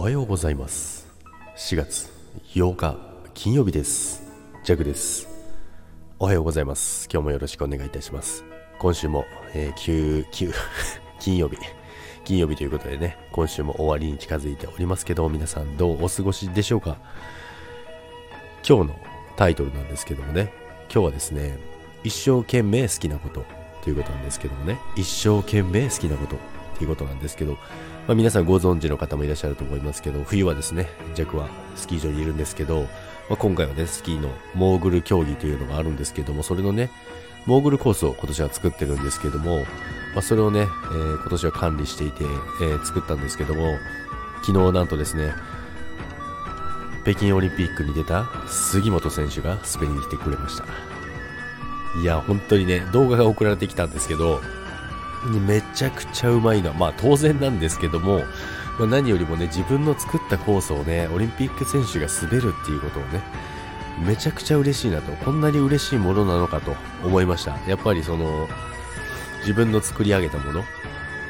おはようございます。4月8日金曜日です。ジャグです。おはようございます。今日もよろしくお願いいたします。今週も、えー、9、9 金曜日。金曜日ということでね今週も終わりに近づいておりますけど皆さんどうお過ごしでしょうか。今日のタイトルなんですけどもね今日はですね一生懸命好きなことということなんですけどもね一生懸命好きなこと。ということなんですけどまあ、皆さんご存知の方もいらっしゃると思いますけど、冬はですね、弱はスキー場にいるんですけど、まあ、今回はね、スキーのモーグル競技というのがあるんですけども、それのね、モーグルコースを今年は作ってるんですけども、まあ、それをね、えー、今年は管理していて、えー、作ったんですけども、昨日なんとですね、北京オリンピックに出た杉本選手が滑りに来てくれました。いや、本当にね、動画が送られてきたんですけど、めちゃくちゃうまいのは、まあ当然なんですけども、まあ、何よりもね、自分の作ったコースをね、オリンピック選手が滑るっていうことをね、めちゃくちゃ嬉しいなと、こんなに嬉しいものなのかと思いました。やっぱりその、自分の作り上げたもの、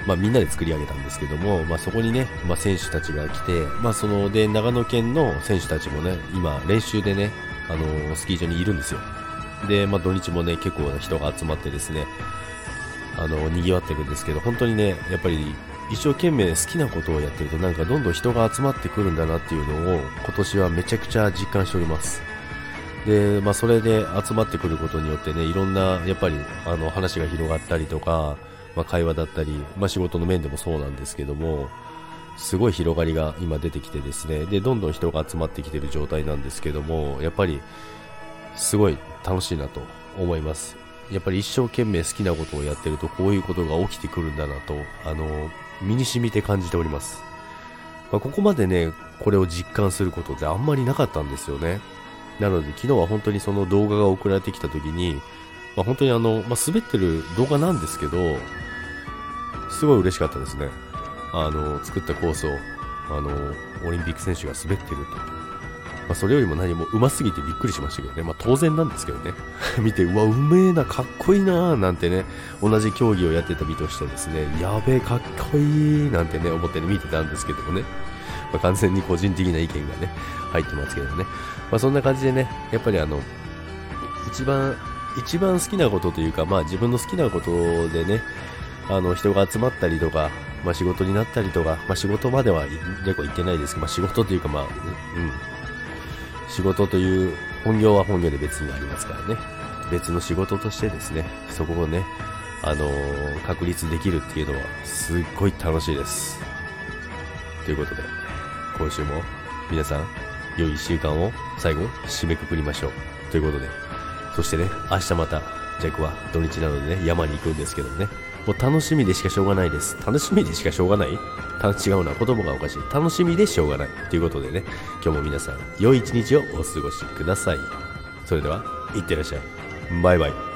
まあみんなで作り上げたんですけども、まあそこにね、まあ選手たちが来て、まあその、で、長野県の選手たちもね、今練習でね、あのスキー場にいるんですよ。で、まあ土日もね、結構な人が集まってですね、あの、賑わってるんですけど、本当にね、やっぱり一生懸命好きなことをやってるとなんかどんどん人が集まってくるんだなっていうのを今年はめちゃくちゃ実感しております。で、まあそれで集まってくることによってね、いろんなやっぱりあの話が広がったりとか、まあ会話だったり、まあ仕事の面でもそうなんですけども、すごい広がりが今出てきてですね、で、どんどん人が集まってきてる状態なんですけども、やっぱりすごい楽しいなと思います。やっぱり一生懸命好きなことをやってるとこういうことが起きてくるんだなと、あの、身に染みて感じております。まあ、ここまでね、これを実感することってあんまりなかったんですよね。なので昨日は本当にその動画が送られてきた時に、まあ、本当にあの、まあ、滑ってる動画なんですけど、すごい嬉しかったですね。あの、作ったコースを、あの、オリンピック選手が滑ってると。まあ、それよりも何もうますぎてびっくりしましたけどね。まあ、当然なんですけどね。見て、うわ、うめえな、かっこいいななんてね、同じ競技をやってた身としてですね、やべえ、かっこいいなんてね、思ってね、見てたんですけどもね。まあ、完全に個人的な意見がね、入ってますけどね。まあ、そんな感じでね、やっぱりあの、一番、一番好きなことというか、まあ自分の好きなことでね、あの、人が集まったりとか、まあ仕事になったりとか、まあ仕事までは結構行ってないですけど、まあ仕事というかまあ、うん、仕事という本業は本業で別にありますからね。別の仕事としてですね、そこをね、あのー、確立できるっていうのはすっごい楽しいです。ということで、今週も皆さん、良い1週間を最後締めくくりましょう。ということで、そしてね、明日また、ジャックは土日なのでね、山に行くんですけどもね、もう楽しみでしかしょうがないです。楽しみでしかしょうがない？違うな、言葉がおかしい。楽しみでしょうがない。ということでね、今日も皆さん、良い一日をお過ごしください。それでは、いってらっしゃい。バイバイ。